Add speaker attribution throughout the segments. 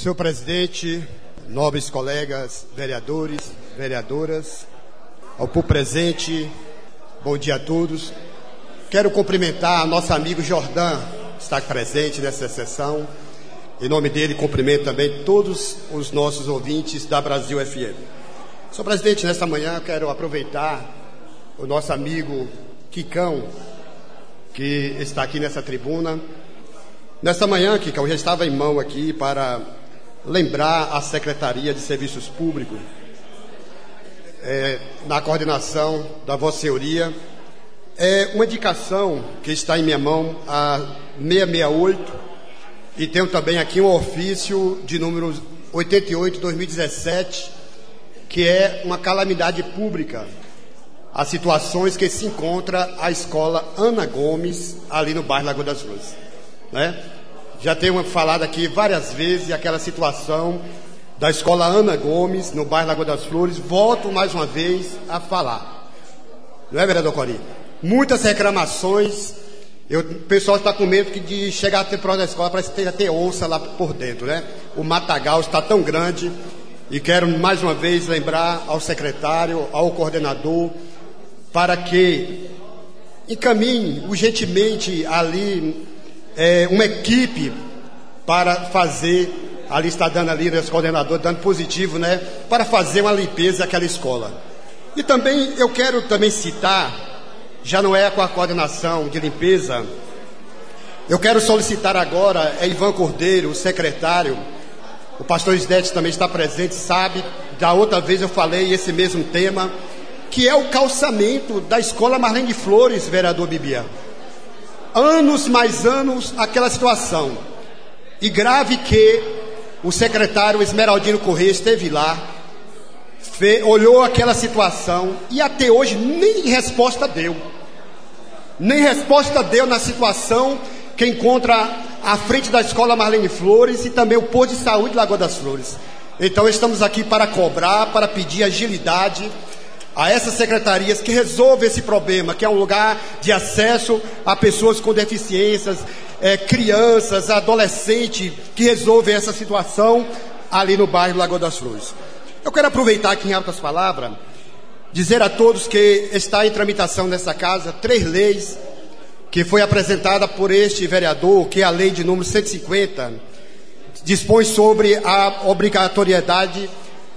Speaker 1: Senhor presidente, nobres colegas, vereadores, vereadoras, ao povo presente, bom dia a todos. Quero cumprimentar nosso amigo Jordan, que está presente nessa sessão. Em nome dele, cumprimento também todos os nossos ouvintes da Brasil FM. Senhor presidente, nesta manhã quero aproveitar o nosso amigo Quicão, que está aqui nessa tribuna. Nesta manhã, Quicão, já estava em mão aqui para lembrar a Secretaria de Serviços Públicos, é, na coordenação da Vossa Senhoria, é uma indicação que está em minha mão, a 668, e tenho também aqui um ofício de número 88-2017, que é uma calamidade pública, as situações que se encontra a escola Ana Gomes, ali no bairro Lagoa das Flores. Né? Já tenho falado aqui várias vezes aquela situação da escola Ana Gomes, no bairro Lagoa das Flores. Volto mais uma vez a falar. Não é, vereador Cori? Muitas reclamações. Eu, o pessoal está com medo de chegar até próximo da escola, parece que ter onça lá por dentro, né? O matagal está tão grande. E quero mais uma vez lembrar ao secretário, ao coordenador, para que encaminhe urgentemente ali é, uma equipe para fazer, ali está dando ali, os coordenadores dando positivo, né? Para fazer uma limpeza daquela escola. E também eu quero também citar, já não é com a coordenação de limpeza, eu quero solicitar agora, é Ivan Cordeiro, o secretário, o pastor Isdete também está presente, sabe, da outra vez eu falei esse mesmo tema, que é o calçamento da escola Marlene Flores, vereador Bibia anos mais anos aquela situação. E grave que o secretário Esmeraldino Corrêa esteve lá, fe, olhou aquela situação e até hoje nem resposta deu. Nem resposta deu na situação que encontra à frente da escola Marlene Flores e também o posto de saúde Lagoa das Flores. Então estamos aqui para cobrar, para pedir agilidade a essas secretarias que resolvam esse problema, que é um lugar de acesso a pessoas com deficiências, é, crianças, adolescentes, que resolvem essa situação ali no bairro Lagoa das Flores. Eu quero aproveitar aqui em altas palavras, dizer a todos que está em tramitação nessa casa três leis que foi apresentada por este vereador, que é a lei de número 150, dispõe sobre a obrigatoriedade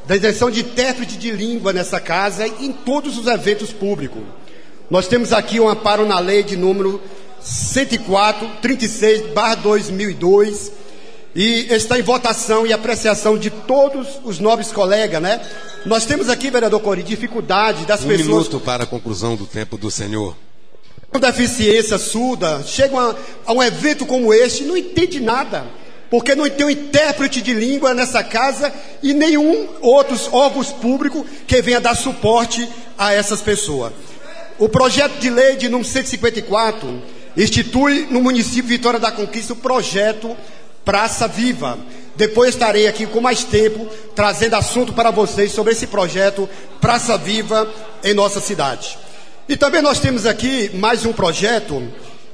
Speaker 1: da isenção de intérprete de língua nessa casa e em todos os eventos públicos. Nós temos aqui um amparo na lei de número 104, 36, barra 2002, e está em votação e apreciação de todos os nobres colegas, né? Nós temos aqui, vereador Cori, dificuldade das
Speaker 2: um
Speaker 1: pessoas...
Speaker 2: Um minuto para a conclusão do tempo do senhor.
Speaker 1: Com deficiência surda, chegam a, a um evento como este, não entende nada porque não tem um intérprete de língua nessa casa e nenhum outros órgãos públicos que venha dar suporte a essas pessoas. O projeto de lei de número 154 institui no município Vitória da Conquista o projeto Praça Viva. Depois estarei aqui com mais tempo trazendo assunto para vocês sobre esse projeto Praça Viva em nossa cidade. E também nós temos aqui mais um projeto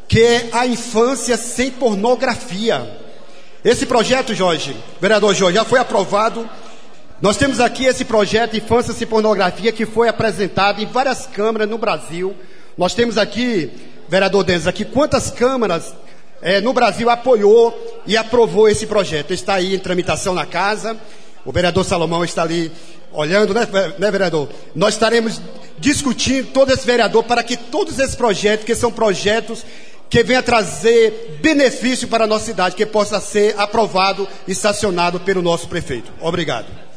Speaker 1: que é a infância sem pornografia. Esse projeto, Jorge, vereador Jorge, já foi aprovado. Nós temos aqui esse projeto Infância Sem Pornografia que foi apresentado em várias câmaras no Brasil. Nós temos aqui, vereador Denis, aqui quantas câmaras é, no Brasil apoiou e aprovou esse projeto. Está aí em tramitação na casa. O vereador Salomão está ali olhando, né, né, vereador? Nós estaremos discutindo todo esse vereador para que todos esses projetos, que são projetos que venha trazer benefício para a nossa cidade, que possa ser aprovado e sancionado pelo nosso prefeito. Obrigado.